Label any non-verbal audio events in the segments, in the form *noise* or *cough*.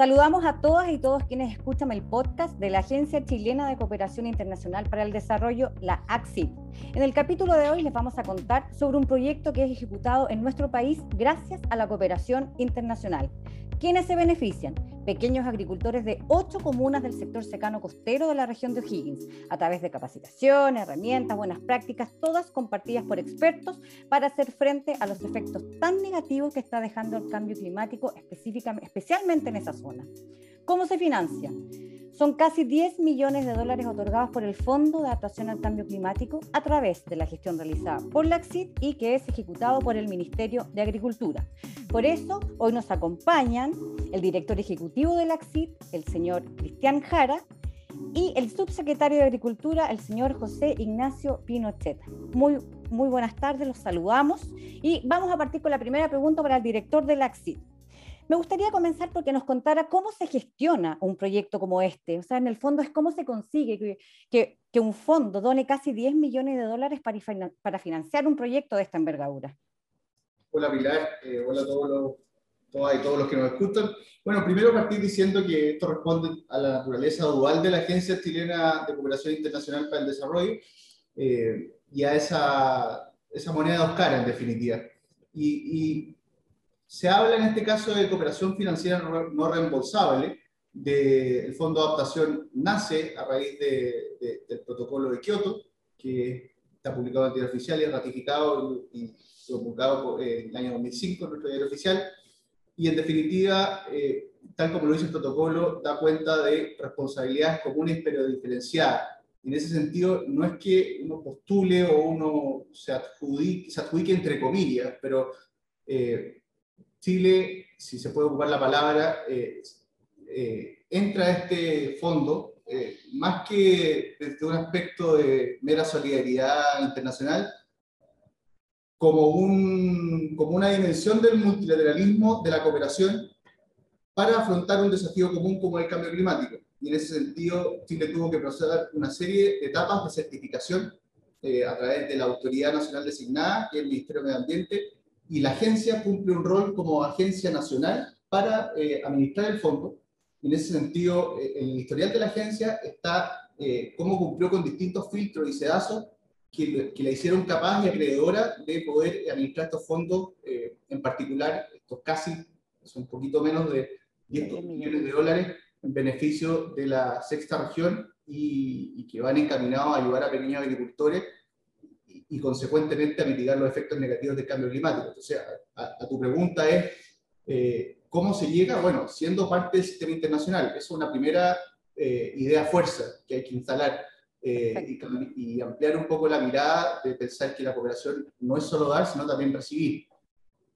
Saludamos a todas y todos quienes escuchan el podcast de la Agencia Chilena de Cooperación Internacional para el Desarrollo, la ACSID. En el capítulo de hoy les vamos a contar sobre un proyecto que es ejecutado en nuestro país gracias a la cooperación internacional. ¿Quiénes se benefician? Pequeños agricultores de ocho comunas del sector secano costero de la región de O'Higgins, a través de capacitación, herramientas, buenas prácticas, todas compartidas por expertos para hacer frente a los efectos tan negativos que está dejando el cambio climático, especialmente en esa zona. ¿Cómo se financia? Son casi 10 millones de dólares otorgados por el Fondo de Adaptación al Cambio Climático a través de la gestión realizada por la ACSID y que es ejecutado por el Ministerio de Agricultura. Por eso, hoy nos acompañan el director ejecutivo de la ACSID, el señor Cristian Jara, y el subsecretario de Agricultura, el señor José Ignacio Pinochet. Muy, muy buenas tardes, los saludamos y vamos a partir con la primera pregunta para el director de la ACSID. Me gustaría comenzar porque nos contara cómo se gestiona un proyecto como este. O sea, en el fondo es cómo se consigue que, que, un fondo done casi 10 millones de dólares para, para financiar un proyecto de esta envergadura. Hola Pilar, eh, hola a todos los, todas y todos los que nos escuchan. Bueno, primero partir diciendo que esto responde a la naturaleza dual de la Agencia Chilena de Cooperación Internacional para el Desarrollo eh, y a esa, esa moneda de Oscar en definitiva. Y, y se habla en este caso de cooperación financiera no reembolsable. el Fondo de Adaptación nace a raíz del protocolo de Kioto, que está publicado en el diario oficial y ratificado y, publicado en el año 2005 en nuestro diario oficial. Y en definitiva, eh, tal como lo dice el protocolo, da cuenta de responsabilidades comunes pero diferenciadas. En ese sentido, no es que uno postule o uno se adjudique, se adjudique entre comillas, pero eh, Chile, si se puede ocupar la palabra, eh, eh, entra a este fondo eh, más que desde un aspecto de mera solidaridad internacional, como, un, como una dimensión del multilateralismo, de la cooperación, para afrontar un desafío común como el cambio climático. Y en ese sentido, Chile tuvo que proceder una serie de etapas de certificación a través de la Autoridad Nacional designada, es el Ministerio de Medio Ambiente, y la agencia cumple un rol como agencia nacional para eh, administrar el fondo. En ese sentido, eh, el historial de la agencia está eh, cómo cumplió con distintos filtros y sedazos que, que, la hicieron capaz y acreedora de poder administrar estos fondos, en particular, estos casi, son un poquito menos de 10 millones de dólares en beneficio de la sexta región y, y que van encaminados a ayudar a pequeños agricultores y consecuentemente a mitigar los efectos negativos del cambio climático. Entonces, a, tu pregunta es, eh, ¿cómo se llega? Bueno, siendo parte del sistema internacional. es una primera eh, idea fuerza que hay que instalar eh, y, ampliar un poco la mirada de pensar que la cooperación no es solo dar, sino también recibir.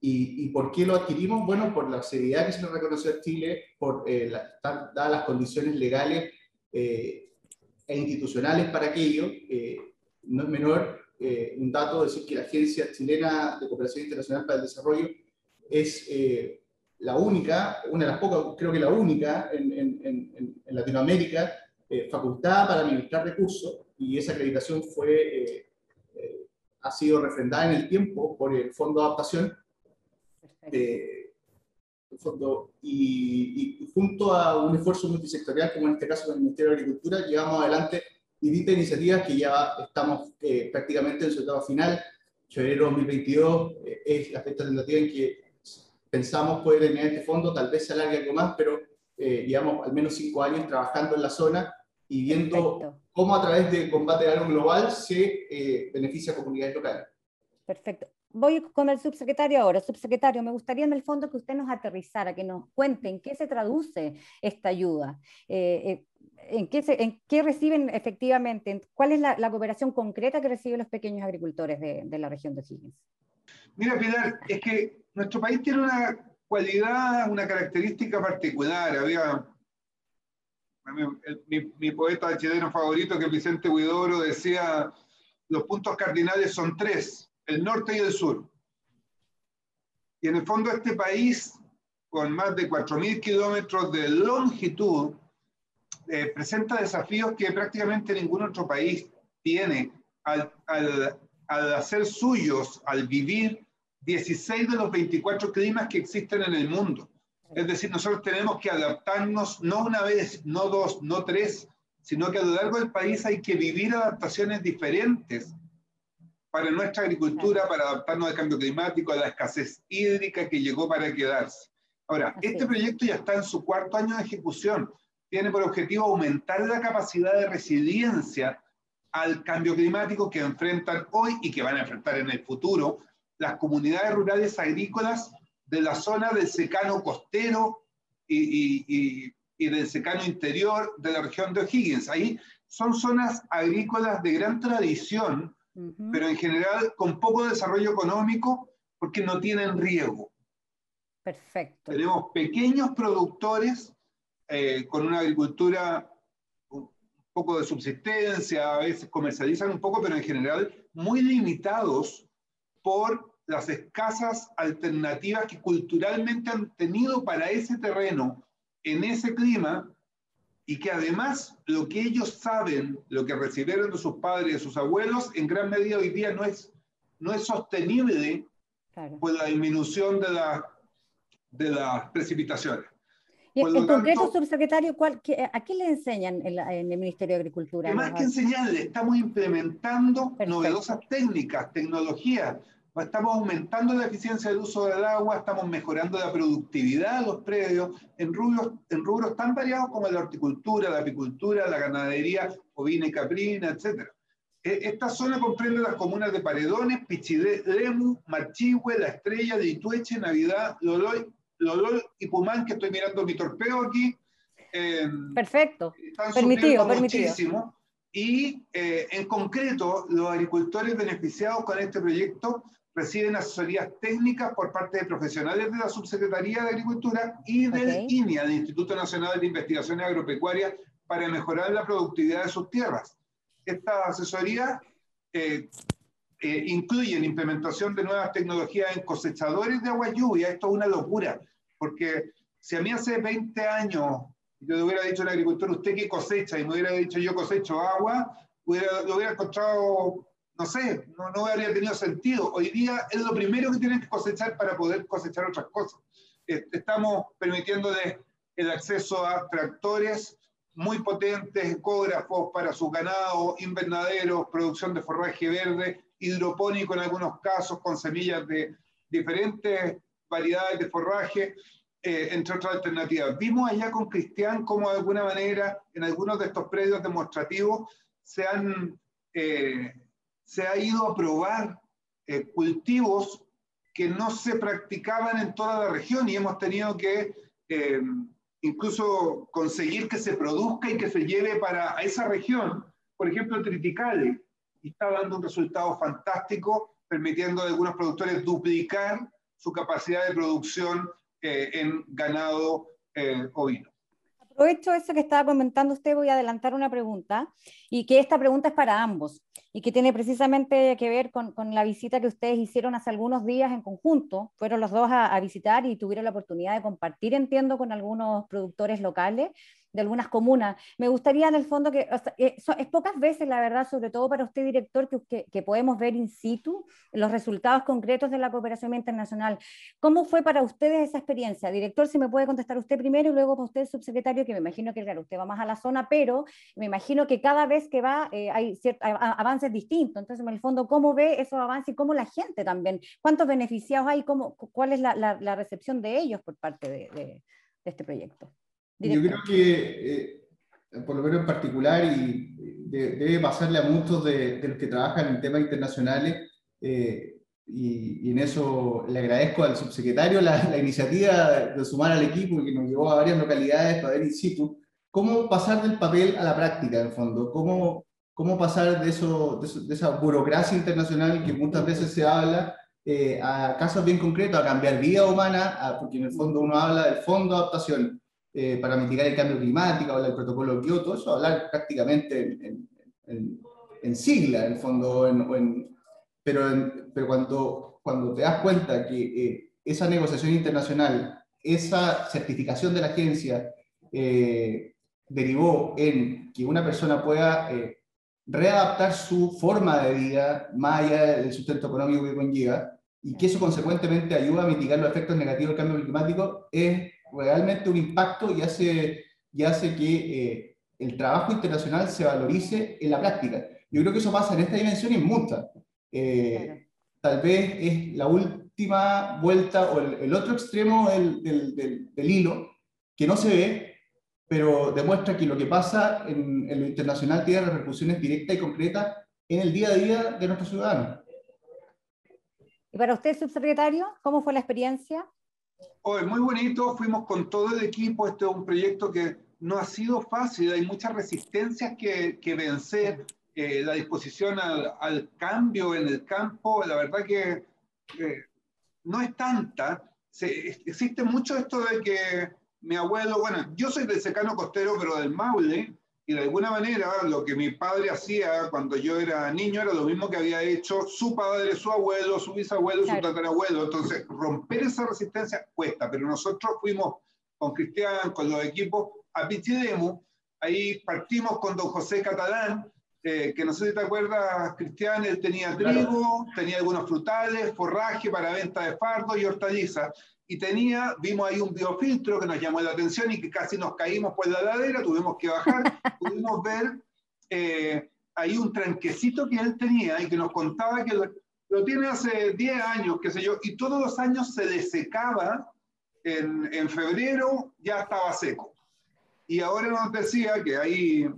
¿Y, por qué lo adquirimos? Bueno, por la seriedad que se nos reconoció a Chile, por dadas las condiciones legales e institucionales para aquello, no es menor eh, un dato, decir que la Agencia Chilena de Cooperación Internacional para el Desarrollo es eh, la única, una de las pocas, creo que la única en, en, en, Latinoamérica eh, facultada para administrar recursos y esa acreditación fue, ha sido refrendada en el tiempo por el Fondo de Adaptación. Fondo, y, y, junto a un esfuerzo multisectorial, como en este caso con el Ministerio de Agricultura, llevamos adelante distintas iniciativas que ya estamos eh, prácticamente en su etapa final. Febrero 2022 eh, es la fecha tentativa en que pensamos poder tener este fondo, tal vez se alargue algo más, pero eh, llevamos al menos cinco años trabajando en la zona y viendo cómo a través de combate a algo global se beneficia a comunidades locales. Perfecto. Voy con el subsecretario ahora. Subsecretario, me gustaría en el fondo que usted nos aterrizara, que nos cuente en qué se traduce esta ayuda. Eh, en qué, en qué reciben efectivamente, cuál es la, cooperación concreta que reciben los pequeños agricultores de, la región de Higgins. Mira, Pilar, es que nuestro país tiene una cualidad, una característica particular. Había mi, poeta chileno favorito, que Vicente Huidoro, decía, los puntos cardinales son tres, el norte y el sur. Y en el fondo este país, con más de 4.000 kilómetros de longitud, eh, presenta desafíos que prácticamente ningún otro país tiene al, al, al, hacer suyos, al vivir 16 de los 24 climas que existen en el mundo. Es decir, nosotros tenemos que adaptarnos no una vez, no dos, no tres, sino que a lo largo del país hay que vivir adaptaciones diferentes para nuestra agricultura, para adaptarnos al cambio climático, a la escasez hídrica que llegó para quedarse. Ahora, este proyecto ya está en su cuarto año de ejecución. Tiene por objetivo aumentar la capacidad de resiliencia al cambio climático que enfrentan hoy y que van a enfrentar en el futuro las comunidades rurales agrícolas de la zona del secano costero y, del secano interior de la región de O'Higgins. Ahí son zonas agrícolas de gran tradición, pero en general con poco desarrollo económico porque no tienen riego. Perfecto. Tenemos pequeños productores eh, con una agricultura un poco de subsistencia, a veces comercializan un poco, pero en general muy limitados por las escasas alternativas que culturalmente han tenido para ese terreno, en ese clima, y que además lo que ellos saben, lo que recibieron de sus padres y de sus abuelos, en gran medida hoy día no es, no es sostenible por la disminución de, la, de las precipitaciones. Y en concreto, subsecretario, ¿cuál, ¿a qué le enseñan en, el Ministerio de Agricultura? Más que enseñarle, estamos implementando novedosas técnicas, tecnologías, estamos aumentando la eficiencia del uso del agua, estamos mejorando la productividad de los predios en rubros, en rubros tan variados como la horticultura, la apicultura, la ganadería ovina y caprina, etc. E, esta zona comprende las comunas de Paredones, Pichilemu, Marchihue, La Estrella, Itueche, Navidad, Loloy, Loloy y Pumán, que estoy mirando mi torpeo aquí. Em, Perfecto. Están permitido, permitido. muchísimo. Y eh, en concreto, los agricultores beneficiados con este proyecto reciben asesorías técnicas por parte de profesionales de la Subsecretaría de Agricultura y del INIA, del Instituto Nacional de Investigaciones Agropecuarias, para mejorar la productividad de sus tierras. Estas asesorías eh, eh, incluyen implementación de nuevas tecnologías en cosechadores de agua lluvia. Esto es una locura, porque si a mí hace 20 años yo le hubiera dicho al agricultor, usted qué cosecha, y me hubiera dicho yo cosecho agua, hubiera, lo hubiera encontrado no sé, no, no habría tenido sentido. Hoy día es lo primero que tienen que cosechar para poder cosechar otras cosas. Estamos permitiéndoles el acceso a tractores muy potentes, ecógrafos para su ganado, invernaderos, producción de forraje verde, hidropónico en algunos casos, con semillas de diferentes variedades de forraje, eh, entre otras alternativas. Vimos allá con Cristian cómo de alguna manera en algunos de estos predios demostrativos se han eh, se ha ido a probar eh, cultivos que no se practicaban en toda la región y hemos tenido que eh, incluso conseguir que se produzca y que se lleve para esa región, por ejemplo, triticale, y está dando un resultado fantástico, permitiendo a algunos productores duplicar su capacidad de producción eh, en ganado ovino. Aprovecho eso que estaba comentando usted, voy a adelantar una pregunta, y que esta pregunta es para ambos y que tiene precisamente que ver con, con, la visita que ustedes hicieron hace algunos días en conjunto. Fueron los dos a, a visitar y tuvieron la oportunidad de compartir, entiendo, con algunos productores locales de algunas comunas. Me gustaría en el fondo que, eh, es pocas veces, la verdad, sobre todo para usted, director, que, que, podemos ver in situ los resultados concretos de la cooperación internacional. ¿Cómo fue para ustedes esa experiencia? Director, si me puede contestar usted primero y luego para usted, subsecretario, que me imagino que, claro, usted va más a la zona, pero me imagino que cada vez que va eh, hay ciertos avances distintos. Entonces, en el fondo, ¿cómo ve esos avances y cómo la gente también? ¿Cuántos beneficiados hay? Cómo, ¿Cuál es la, la, recepción de ellos por parte de, de este proyecto? Yo creo que, eh, por lo menos en particular, y debe pasarle a muchos de, los que trabajan en temas internacionales, eh, y, en eso le agradezco al subsecretario la, iniciativa de sumar al equipo que nos llevó a varias localidades para ver in situ, cómo pasar del papel a la práctica, en el fondo, cómo, cómo pasar de, eso, de, esa burocracia internacional que muchas veces se habla eh, a casos bien concretos, a cambiar vida humana, porque en el fondo uno habla del fondo de adaptación eh, para mitigar el cambio climático, habla del protocolo Kioto, eso hablar prácticamente en, en, sigla, en el fondo, pero, pero cuando, cuando te das cuenta que eh, esa negociación internacional, esa certificación de la agencia eh, derivó en que una persona pueda readaptar su forma de vida más allá del sustento económico que conlleva y que eso consecuentemente ayuda a mitigar los efectos negativos del cambio climático, es realmente un impacto y hace, y hace que eh, el trabajo internacional se valorice en la práctica. Yo creo que eso pasa en esta dimensión y en muchas. Eh, tal vez es la última vuelta o el, otro extremo del, del, del, hilo que no se ve, pero demuestra que lo que pasa en, en lo internacional tiene repercusiones directas y concretas en el día a día de nuestros ciudadanos. ¿Y para usted, subsecretario, cómo fue la experiencia? Oh, muy bonito, fuimos con todo el equipo, este es un proyecto que no ha sido fácil, hay muchas resistencias que, que vencer, eh, la disposición al, al, cambio en el campo, la verdad que eh, no es tanta. Se, existe mucho esto de que mi abuelo, bueno, yo soy del secano costero, pero del Maule, y de alguna manera lo que mi padre hacía cuando yo era niño era lo mismo que había hecho su padre, su abuelo, su bisabuelo, su tatarabuelo. Entonces, romper esa resistencia cuesta, pero nosotros fuimos con Cristian, con los equipos, a Pichidemu. Ahí partimos con don José Catalán, eh, que no sé si te acuerdas, Cristian, él tenía trigo, tenía algunos frutales, forraje para venta de fardo y hortalizas y tenía, vimos ahí un biofiltro que nos llamó la atención y que casi nos caímos por la ladera, tuvimos que bajar, *laughs* pudimos ver eh, ahí un tranquecito que él tenía y que nos contaba que lo, tiene hace 10 años, qué sé yo, y todos los años se desecaba, en, en febrero ya estaba seco. Y ahora nos decía que ahí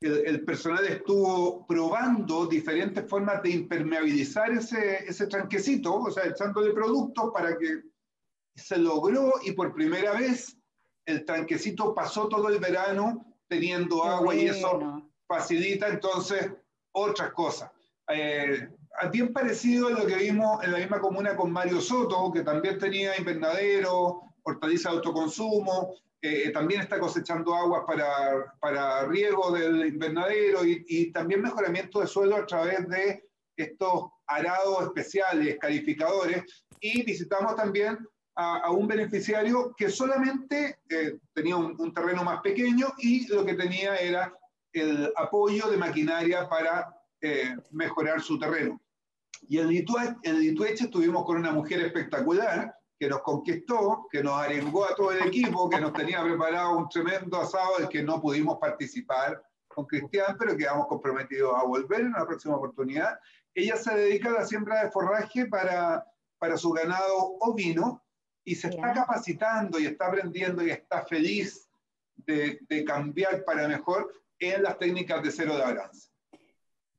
el, el, personal estuvo probando diferentes formas de impermeabilizar ese, ese tranquecito, o sea, echándole productos para que se logró y por primera vez el tanquecito pasó todo el verano teniendo agua y eso facilita entonces otras cosas. Eh, bien parecido a lo que vimos en la misma comuna con Mario Soto, que también tenía invernadero, hortaliza de autoconsumo, eh, también está cosechando aguas para, para riego del invernadero y, y, también mejoramiento de suelo a través de estos arados especiales, calificadores. Y visitamos también a, un beneficiario que solamente eh, tenía un, terreno más pequeño y lo que tenía era el apoyo de maquinaria para eh, mejorar su terreno. Y en Litueche estuvimos con una mujer espectacular que nos conquistó, que nos arengó a todo el equipo, que nos tenía preparado un tremendo asado del que no pudimos participar con Cristian, pero quedamos comprometidos a volver en la próxima oportunidad. Ella se dedica a la siembra de forraje para, para su ganado ovino y se está capacitando y está aprendiendo y está feliz de, de, cambiar para mejor en las técnicas de cero de avance.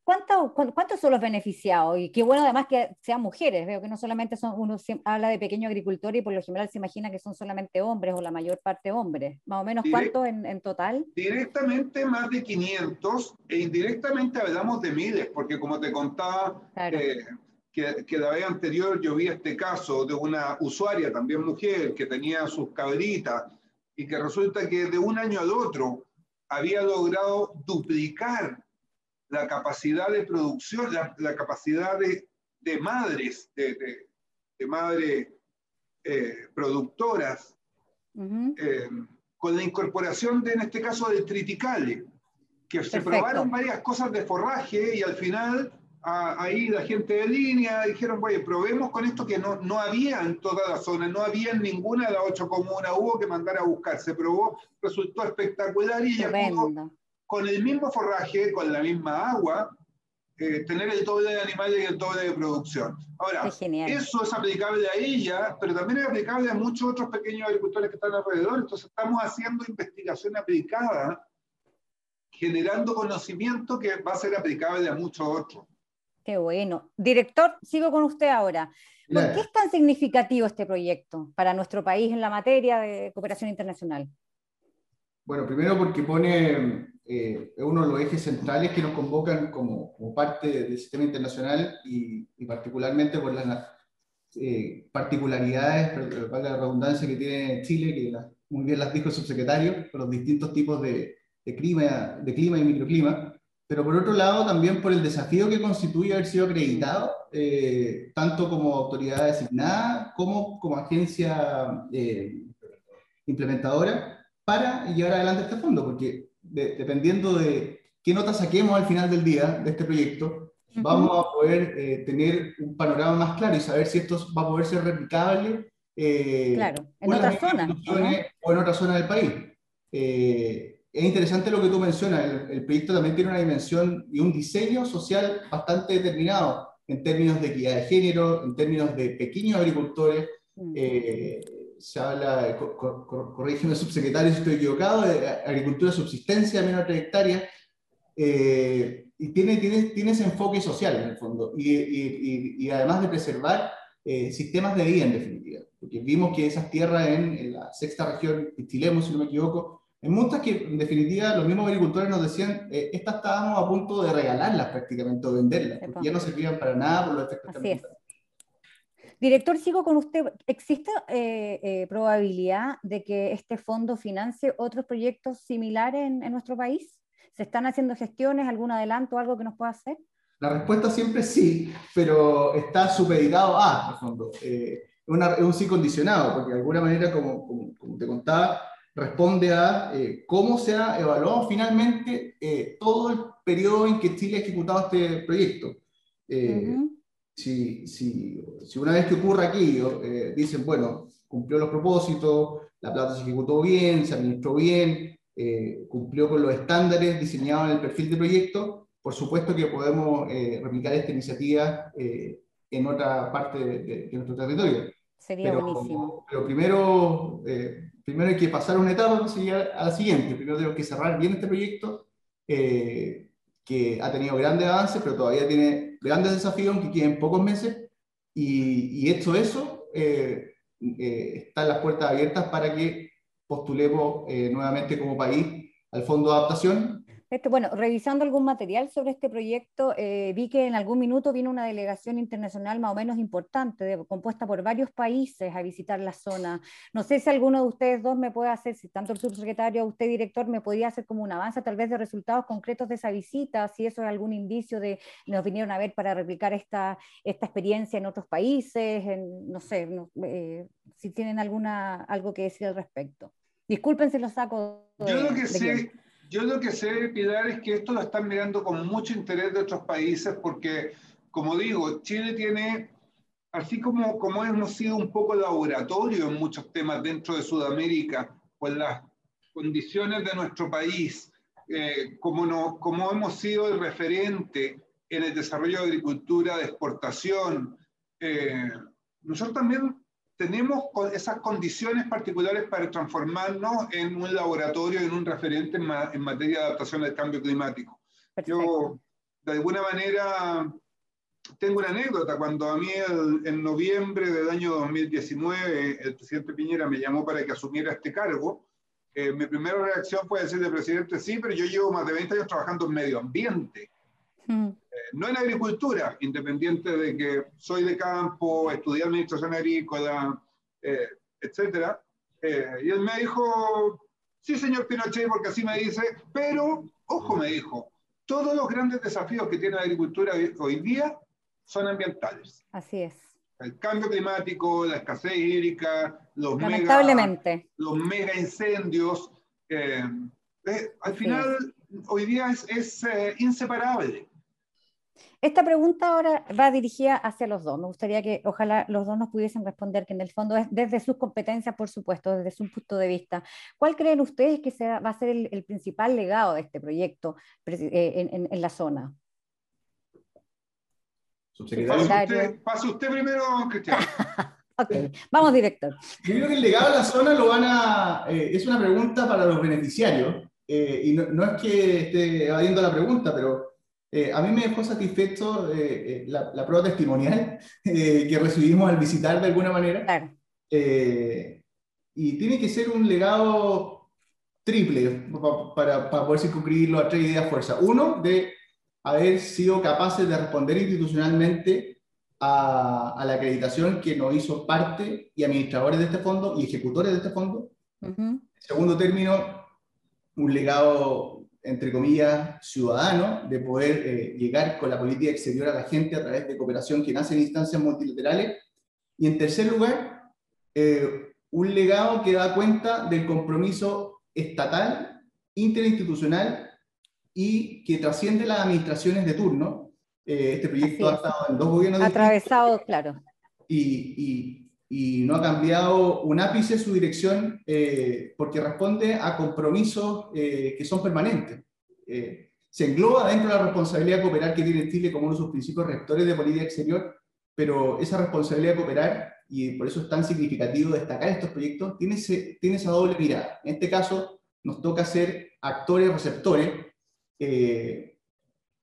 ¿Cuántos, ¿Cuántos son los beneficiados? Y qué bueno además que sean mujeres. Veo que no solamente son, uno habla de pequeño agricultor y por lo general se imagina que son solamente hombres o la mayor parte hombres. Más o menos cuántos en, en, total? Directamente más de 500 e indirectamente hablamos de miles, porque como te contaba, claro. eh, que, la vez anterior yo vi este caso de una usuaria, también mujer, que tenía sus cabritas y que resulta que de un año al otro había logrado duplicar la capacidad de producción, la, la capacidad de, de, madres, de, de, de madres eh, productoras, uh -huh. eh, con la incorporación de, en este caso, del triticale, que Perfecto. se probaron varias cosas de forraje y al final ahí la gente de línea dijeron, oye, probemos con esto que no, no había en toda la zona, no había en ninguna de las ocho comunas, hubo que mandar a buscar, se probó, resultó espectacular y ya pudo, con el mismo forraje, con la misma agua, eh, tener el doble de animales y el doble de producción. Ahora, eso es aplicable a ella, pero también es aplicable a muchos otros pequeños agricultores que están alrededor, entonces estamos haciendo investigación aplicada, generando conocimiento que va a ser aplicable a muchos otros. Qué bueno. Director, sigo con usted ahora. ¿Por qué es tan significativo este proyecto para nuestro país en la materia de cooperación internacional? Bueno, primero porque pone eh, uno de los ejes centrales que nos convocan como, como parte del sistema internacional y, y particularmente por las eh, particularidades, para la redundancia que tiene Chile, que la, muy bien las dijo el subsecretario, por los distintos tipos de, de, clima, de clima y microclima pero por otro lado también por el desafío que constituye haber sido acreditado, eh, tanto como autoridad designada como como agencia eh, implementadora, para llevar adelante este fondo, porque de, dependiendo de qué nota saquemos al final del día de este proyecto, uh -huh. vamos a poder eh, tener un panorama más claro y saber si esto va a poder ser replicable claro, en otras zonas. O en otras zonas del país. Es interesante lo que tú mencionas, el, el, proyecto también tiene una dimensión y un diseño social bastante determinado en términos de equidad de género, en términos de pequeños agricultores. Mm. Eh, se habla, corrígeme subsecretario si estoy equivocado, de agricultura subsistencia, menos trayectoria, eh, y tiene, tiene, tiene, ese enfoque social en el fondo, y, y, y además de preservar eh, sistemas de vida en definitiva, porque vimos que esas tierras en, en la sexta región, Pistilemo si no me equivoco, en muchas que en definitiva los mismos agricultores nos decían, eh, estas estábamos a punto de regalarlas prácticamente o venderlas, porque ya no servían para nada por los efectos Así Director, sigo con usted. ¿Existe eh, eh, probabilidad de que este fondo financie otros proyectos similares en, nuestro país? ¿Se están haciendo gestiones, algún adelanto, algo que nos pueda hacer? La respuesta siempre sí, pero está supeditado a, el fondo. es un sí condicionado, porque de alguna manera, como, como te contaba, responde a eh, cómo se ha evaluado finalmente eh, todo el periodo en que Chile ha ejecutado este proyecto. Eh, si, si, si, una vez que ocurra aquí, dicen, bueno, cumplió los propósitos, la plata se ejecutó bien, se administró bien, cumplió con los estándares diseñados en el perfil de proyecto, por supuesto que podemos replicar esta iniciativa en otra parte de, nuestro territorio. Sería buenísimo. Pero primero primero hay que pasar una etapa para a la siguiente. Primero tenemos que cerrar bien este proyecto, eh, que ha tenido grandes avances, pero todavía tiene grandes desafíos, aunque queden pocos meses. Y, y hecho eso, eh, eh, están las puertas abiertas para que postulemos nuevamente como país al Fondo de Adaptación, este, bueno, revisando algún material sobre este proyecto, eh, vi que en algún minuto vino una delegación internacional más o menos importante, compuesta por varios países, a visitar la zona. No sé si alguno de ustedes dos me puede hacer, si tanto el subsecretario o usted, director, me podría hacer como un avance tal vez de resultados concretos de esa visita, si eso es algún indicio de nos vinieron a ver para replicar esta, esta experiencia en otros países, no sé, eh, si tienen alguna, algo que decir al respecto. Disculpen si lo saco. Yo lo que sé yo lo que sé, Pilar, es que esto lo están mirando con mucho interés de otros países porque, como digo, Chile tiene, así como, como hemos sido un poco laboratorio en muchos temas dentro de Sudamérica, pues las condiciones de nuestro país, eh, como, no, como hemos sido el referente en el desarrollo de agricultura de exportación, eh, nosotros también tenemos esas condiciones particulares para transformarnos en un laboratorio, en un referente en, materia de adaptación al cambio climático. Yo, de alguna manera, tengo una anécdota. Cuando a mí en noviembre del año 2019 el presidente Piñera me llamó para que asumiera este cargo, eh, mi primera reacción fue decirle, presidente, sí, pero yo llevo más de 20 años trabajando en medio ambiente. Mm no en agricultura, independiente de que soy de campo, estudié administración agrícola, eh, etc. Eh, y él me dijo, sí, señor Pinochet, porque así me dice, pero, ojo, me dijo, todos los grandes desafíos que tiene la agricultura hoy día son ambientales. Así es. El cambio climático, la escasez hídrica, los, Mega, los mega incendios. Eh, al final, hoy día es, es inseparable. Esta pregunta ahora va dirigida hacia los dos. Me gustaría que ojalá los dos nos pudiesen responder, que en el fondo es desde sus competencias, por supuesto, desde su punto de vista. ¿Cuál creen ustedes que sea, va a ser el, principal legado de este proyecto eh, en, la zona? Subsecretario. Pase usted, primero, Cristian. *laughs* ok, vamos director. Yo creo que el legado de la zona lo van a... Eh, es una pregunta para los beneficiarios. Eh, y no, no, es que esté evadiendo la pregunta, pero eh, a mí me dejó satisfecho eh, eh, la, prueba testimonial *laughs* que recibimos al visitar de alguna manera. y tiene que ser un legado triple para, para poder circunscribirlo a tres ideas fuerza. Uno, de haber sido capaces de responder institucionalmente a, a, la acreditación que nos hizo parte y administradores de este fondo y ejecutores de este fondo. Segundo término, un legado entre comillas, ciudadano, de poder eh, llegar con la política exterior a la gente a través de cooperación que nace en instancias multilaterales. Y en tercer lugar, eh, un legado que da cuenta del compromiso estatal, interinstitucional y que trasciende las administraciones de turno. Eh, este proyecto ha estado en dos gobiernos. Atravesado, claro. Y, y no ha cambiado un ápice su dirección eh, porque responde a compromisos eh, que son permanentes. Eh, se engloba dentro de la responsabilidad cooperar que tiene Chile como uno de sus principios rectores de política exterior, pero esa responsabilidad de cooperar, y por eso es tan significativo destacar estos proyectos, tiene, tiene esa doble mirada. En este caso, nos toca ser actores receptores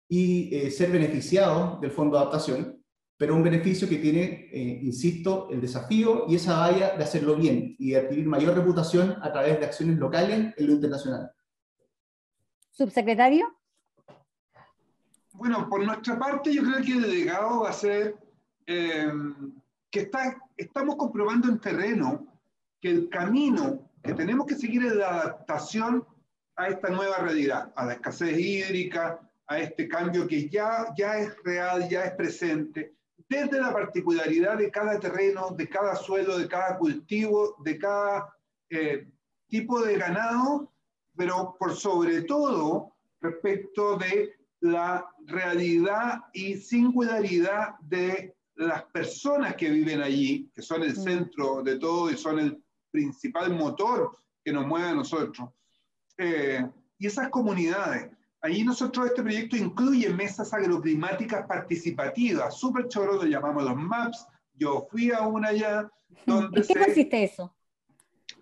y ser beneficiados del fondo de adaptación, pero un beneficio que tiene, eh, insisto, el desafío y esa valla de hacerlo bien y de adquirir mayor reputación a través de acciones locales en lo internacional. Subsecretario. Bueno, por nuestra parte yo creo que el legado va a ser eh, que está, estamos comprobando en terreno que el camino que tenemos que seguir es la adaptación a esta nueva realidad, a la escasez hídrica, a este cambio que ya, ya es real, ya es presente, desde la particularidad de cada terreno, de cada suelo, de cada cultivo, de cada eh, tipo de ganado, pero por sobre todo respecto de la realidad y singularidad de las personas que viven allí, que son el mm. centro de todo y son el principal motor que nos mueve a nosotros. Eh, y esas comunidades. Allí nosotros este proyecto incluye mesas agroclimáticas participativas, súper choro, lo llamamos los MAPS. Yo fui a una allá donde... ¿En qué consiste eso?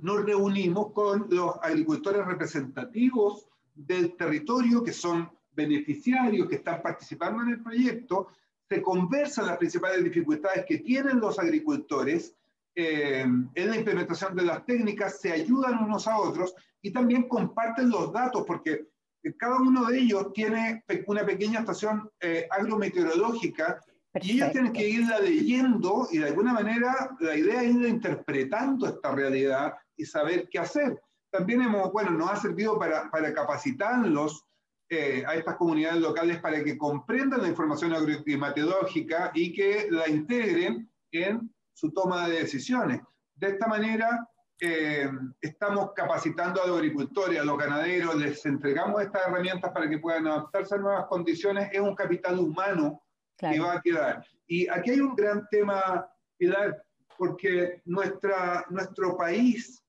Nos reunimos con los agricultores representativos del territorio que son beneficiarios, que están participando en el proyecto, se conversan las principales dificultades que tienen los agricultores eh, en la implementación de las técnicas, se ayudan unos a otros y también comparten los datos, porque cada uno de ellos tiene una pequeña estación eh, agrometeorológica y ellos tienen que irla leyendo y de alguna manera la idea es ir interpretando esta realidad y saber qué hacer. También hemos, bueno, nos ha servido para, para capacitarlos eh, a estas comunidades locales para que comprendan la información agroclimatológica y que la integren en su toma de decisiones. De esta manera, eh, estamos capacitando a los agricultores, a los ganaderos, les entregamos estas herramientas para que puedan adaptarse a nuevas condiciones, es un capital humano que va a quedar. Y aquí hay un gran tema, Pilar, porque nuestra, nuestro país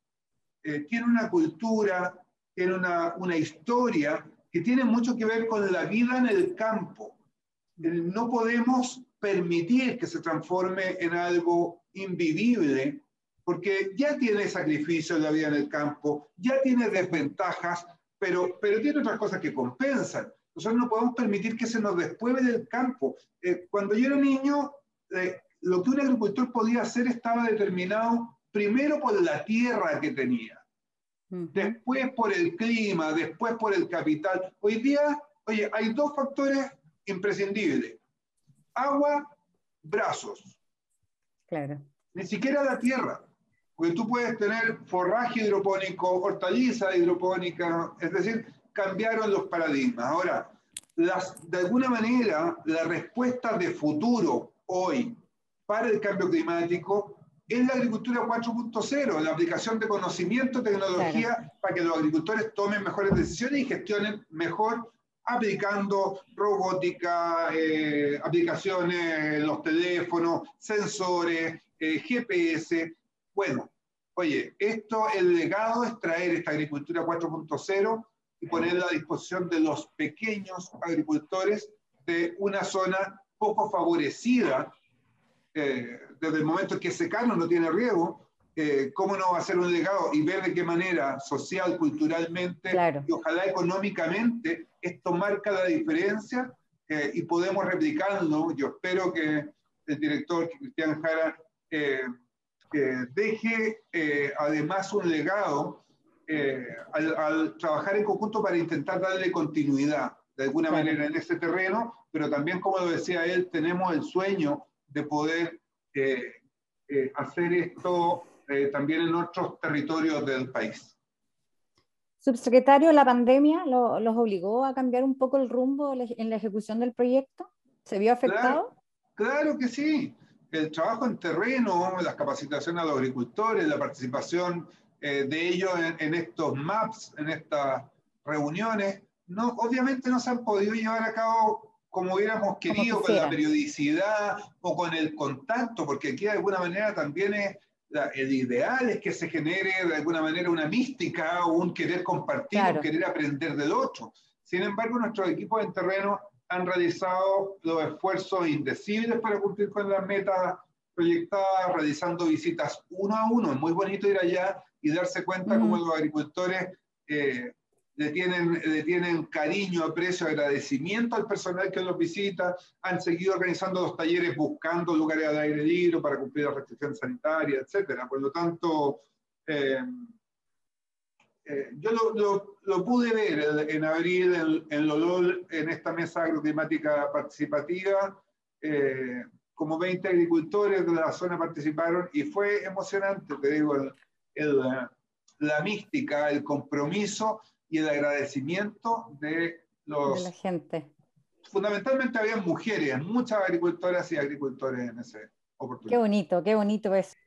eh, tiene una cultura, tiene una, una historia que tiene mucho que ver con la vida en el campo. No podemos permitir que se transforme en algo invivible porque ya tiene sacrificio la vida en el campo, ya tiene desventajas, pero, pero tiene otras cosas que compensan. Nosotros no podemos permitir que se nos despueve del campo. Eh, cuando yo era niño, eh, lo que un agricultor podía hacer estaba determinado primero por la tierra que tenía, después por el clima, después por el capital. Hoy día, oye, hay dos factores imprescindibles. Agua, brazos. Claro. Ni siquiera la tierra. Porque tú puedes tener forraje hidropónico, hortaliza hidropónica, es decir, cambiaron los paradigmas. Ahora, las, de alguna manera, la respuesta de futuro hoy para el cambio climático es la agricultura 4.0, la aplicación de conocimiento, tecnología, para que los agricultores tomen mejores decisiones y gestionen mejor aplicando robótica, eh, aplicaciones los teléfonos, sensores, eh, GPS, bueno, oye, esto, el legado es traer esta agricultura 4.0 y ponerla a disposición de los pequeños agricultores de una zona poco favorecida eh, desde el momento en que ese cano no tiene riego, eh, ¿cómo no va a ser un legado? Y ver de qué manera social, culturalmente y ojalá económicamente esto marca la diferencia eh, y podemos replicarlo. Yo espero que el director Cristian Jara deje eh, además un legado eh, al, trabajar en conjunto para intentar darle continuidad de alguna manera en ese terreno, pero también, como lo decía él, tenemos el sueño de poder eh, hacer esto también en otros territorios del país. Subsecretario, ¿la pandemia los obligó a cambiar un poco el rumbo en la ejecución del proyecto? ¿Se vio afectado? claro que sí el trabajo en terreno, las capacitaciones a los agricultores, la participación eh, de ellos en, estos maps, en estas reuniones, no, obviamente no se han podido llevar a cabo como hubiéramos querido, con la periodicidad o con el contacto, porque aquí de alguna manera también es, el ideal es que se genere de alguna manera una mística o un querer compartir, un querer aprender del otro. Sin embargo, nuestros equipos en terreno han realizado los esfuerzos indecibles para cumplir con las metas proyectadas, realizando visitas uno a uno. Es muy bonito ir allá y darse cuenta cómo los agricultores eh, le tienen, le tienen cariño, aprecio, agradecimiento al personal que los visita, han seguido organizando los talleres buscando lugares al aire libre para cumplir las restricciones sanitarias, etc. Por lo tanto, eh, eh, yo lo, lo, lo, pude ver en abril en, en Lolol, en esta mesa agroclimática participativa. Eh, como 20 agricultores de la zona participaron y fue emocionante, te digo, el, el, la mística, el compromiso y el agradecimiento de los... De la gente. Fundamentalmente había mujeres, muchas agricultoras y agricultores en ese oportunidad. Qué bonito, qué bonito es.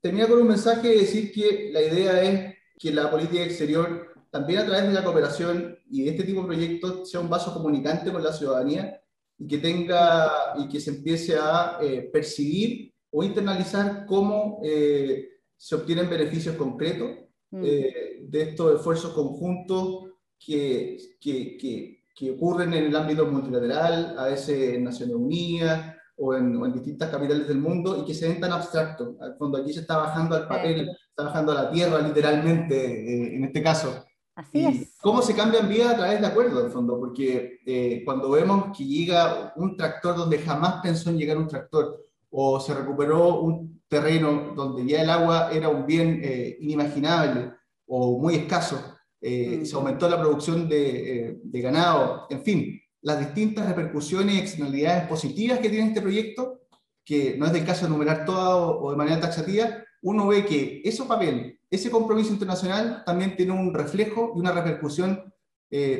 Tenía con un mensaje de decir que la idea es que la política exterior, también a través de la cooperación y de este tipo de proyectos, sea un vaso comunicante con la ciudadanía y que tenga y que se empiece a eh, percibir o internalizar cómo eh, se obtienen beneficios concretos mm. eh, de estos esfuerzos conjuntos que, que, que, que, ocurren en el ámbito multilateral, a veces en Naciones Unidas o en, en, distintas capitales del mundo y que se ven tan abstractos. Al fondo aquí se está bajando al papel, está bajando a la tierra literalmente eh, en este caso. Así es. ¿Cómo se cambian vidas a través de acuerdos, en fondo? Porque eh, cuando vemos que llega un tractor donde jamás pensó en llegar un tractor, o se recuperó un terreno donde ya el agua era un bien eh, inimaginable o muy escaso, eh, mm. se aumentó la producción de, eh, de, ganado, en fin, las distintas repercusiones y externalidades positivas que tiene este proyecto, que no es del caso de enumerar todo o de manera taxativa, uno ve que ese papel, ese compromiso internacional también tiene un reflejo y una repercusión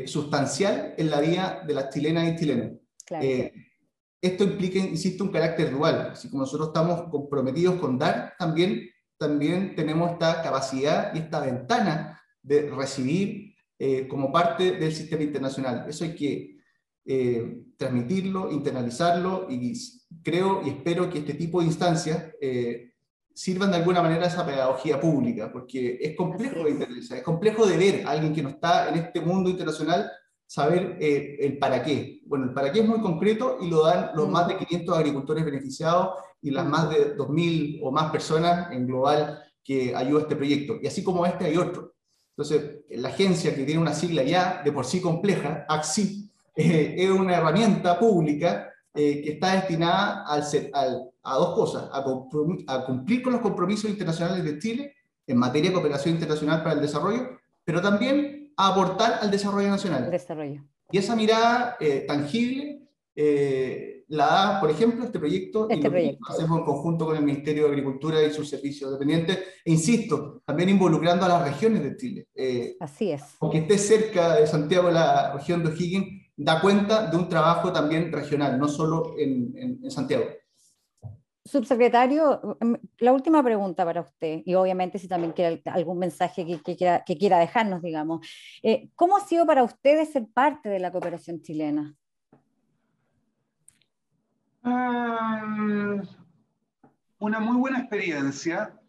sustancial en la vida de las chilenas y chilenos. Claro esto implica, insisto, un carácter dual. Así como nosotros estamos comprometidos con dar, también, también tenemos esta capacidad y esta ventana de recibir eh, como parte del sistema internacional. Eso hay que eh, transmitirlo, internalizarlo y creo y espero que este tipo de instancias eh, sirvan de alguna manera esa pedagogía pública, porque es complejo de internalizar, es complejo de ver a alguien que no está en este mundo internacional saber eh, el para qué. Bueno, el para qué es muy concreto y lo dan los más de 500 agricultores beneficiados y las más de 2.000 o más personas en global que ayuda a este proyecto. Y así como este hay otro. Entonces, la agencia que tiene una sigla ya de por sí compleja, AXI, eh, es una herramienta pública eh, que está destinada al, al, a dos cosas, a, a cumplir con los compromisos internacionales de Chile en materia de cooperación internacional para el desarrollo, pero también a aportar al desarrollo nacional. Desarrollo. Y esa mirada eh, tangible eh, la da, por ejemplo, este proyecto, este y proyecto. hacemos en conjunto con el Ministerio de Agricultura y sus servicios dependientes, e insisto, también involucrando a las regiones de Chile. Eh, Así es. Aunque esté cerca de Santiago, la región de O'Higgins, da cuenta de un trabajo también regional, no solo en, en, en Santiago. Subsecretario, em, la última pregunta para usted, y obviamente si también quiere algún mensaje que, quiera, que quiera, dejarnos, digamos. Eh, ¿Cómo ha sido para ustedes ser parte de la cooperación chilena? Um, una muy buena experiencia.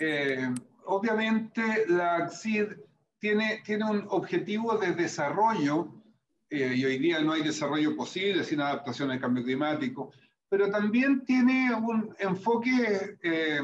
Eh, obviamente la ACCID tiene, tiene un objetivo de desarrollo, eh, y hoy día no hay desarrollo posible sin adaptación al cambio climático pero también tiene un enfoque eh,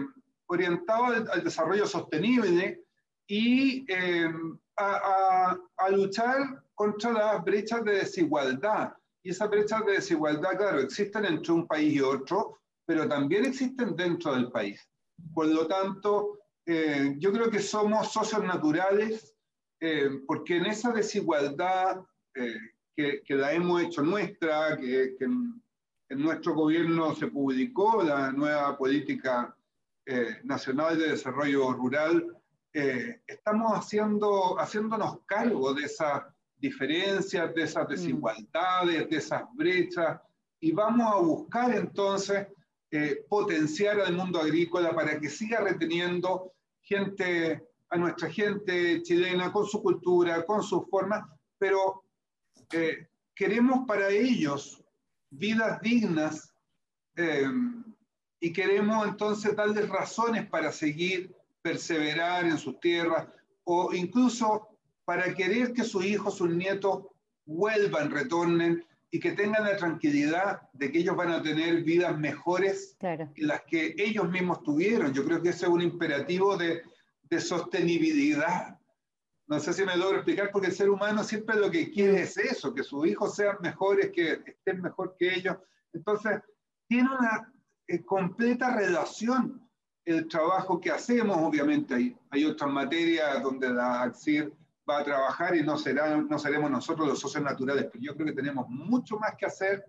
orientado al, al, desarrollo sostenible y eh, a, a, a, luchar contra las brechas de desigualdad. Y esas brechas de desigualdad, claro, existen entre un país y otro, pero también existen dentro del país. Por lo tanto, eh, yo creo que somos socios naturales eh, porque en esa desigualdad eh, que, que, la hemos hecho nuestra, que, que en nuestro gobierno se publicó la nueva política eh, nacional de desarrollo rural. Eh, estamos haciendo, haciéndonos cargo de esas diferencias, de esas mm. desigualdades, de esas brechas, y vamos a buscar entonces eh, potenciar al mundo agrícola para que siga reteniendo gente, a nuestra gente chilena con su cultura, con sus formas, pero queremos para ellos vidas dignas eh, y queremos entonces darles razones para seguir, perseverar en sus tierras o incluso para querer que sus hijos, sus nietos vuelvan, retornen y que tengan la tranquilidad de que ellos van a tener vidas mejores que las que ellos mismos tuvieron. Yo creo que ese es un imperativo de, de sostenibilidad. No sé si me logro explicar, porque el ser humano siempre lo que quiere es eso, que sus hijos sean mejores, que estén mejor que ellos. Entonces, tiene una eh, completa relación el trabajo que hacemos, obviamente hay, hay otras materias donde la AXIR va a trabajar y no, será, no seremos nosotros los socios naturales, pero yo creo que tenemos mucho más que hacer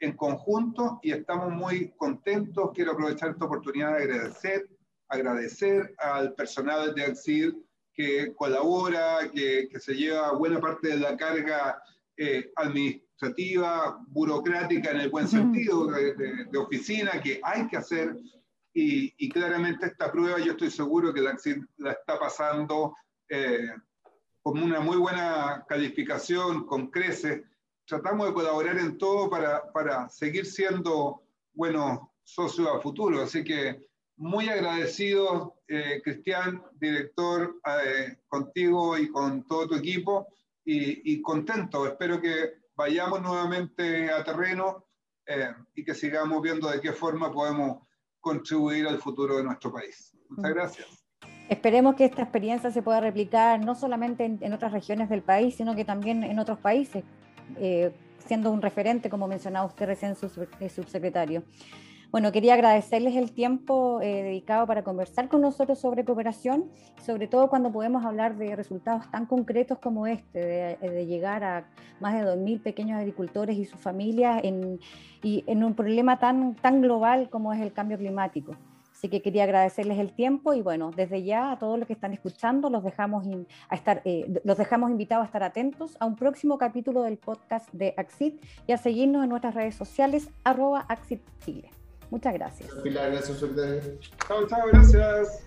en conjunto y estamos muy contentos. Quiero aprovechar esta oportunidad de agradecer, agradecer al personal de AXIR que colabora, que, que se lleva buena parte de la carga eh, administrativa, burocrática en el buen sentido, de, de, oficina, que hay que hacer. Y, y, claramente esta prueba yo estoy seguro que la, la está pasando eh, con una muy buena calificación, con creces. Tratamos de colaborar en todo para, para seguir siendo buenos socios a futuro. Así que muy agradecido, eh, Cristian, director, eh, contigo y con todo tu equipo, y, y, contento. Espero que vayamos nuevamente a terreno eh, y que sigamos viendo de qué forma podemos contribuir al futuro de nuestro país. Muchas mm. gracias. Esperemos que esta experiencia se pueda replicar no solamente en, otras regiones del país, sino que también en otros países, eh, siendo un referente, como mencionaba usted recién, eh, subsecretario. Bueno, quería agradecerles el tiempo eh, dedicado para conversar con nosotros sobre cooperación, sobre todo cuando podemos hablar de resultados tan concretos como este, de, llegar a más de 2.000 pequeños agricultores y sus familias en, y en un problema tan, tan global como es el cambio climático. Así que quería agradecerles el tiempo y bueno, desde ya a todos los que están escuchando, los dejamos, a estar, eh, los dejamos invitados a estar atentos a un próximo capítulo del podcast de Axit y a seguirnos en nuestras redes sociales, arroba Axit Chile. Muchas gracias. Pilar, gracias, secretaria. Chao, chao, gracias.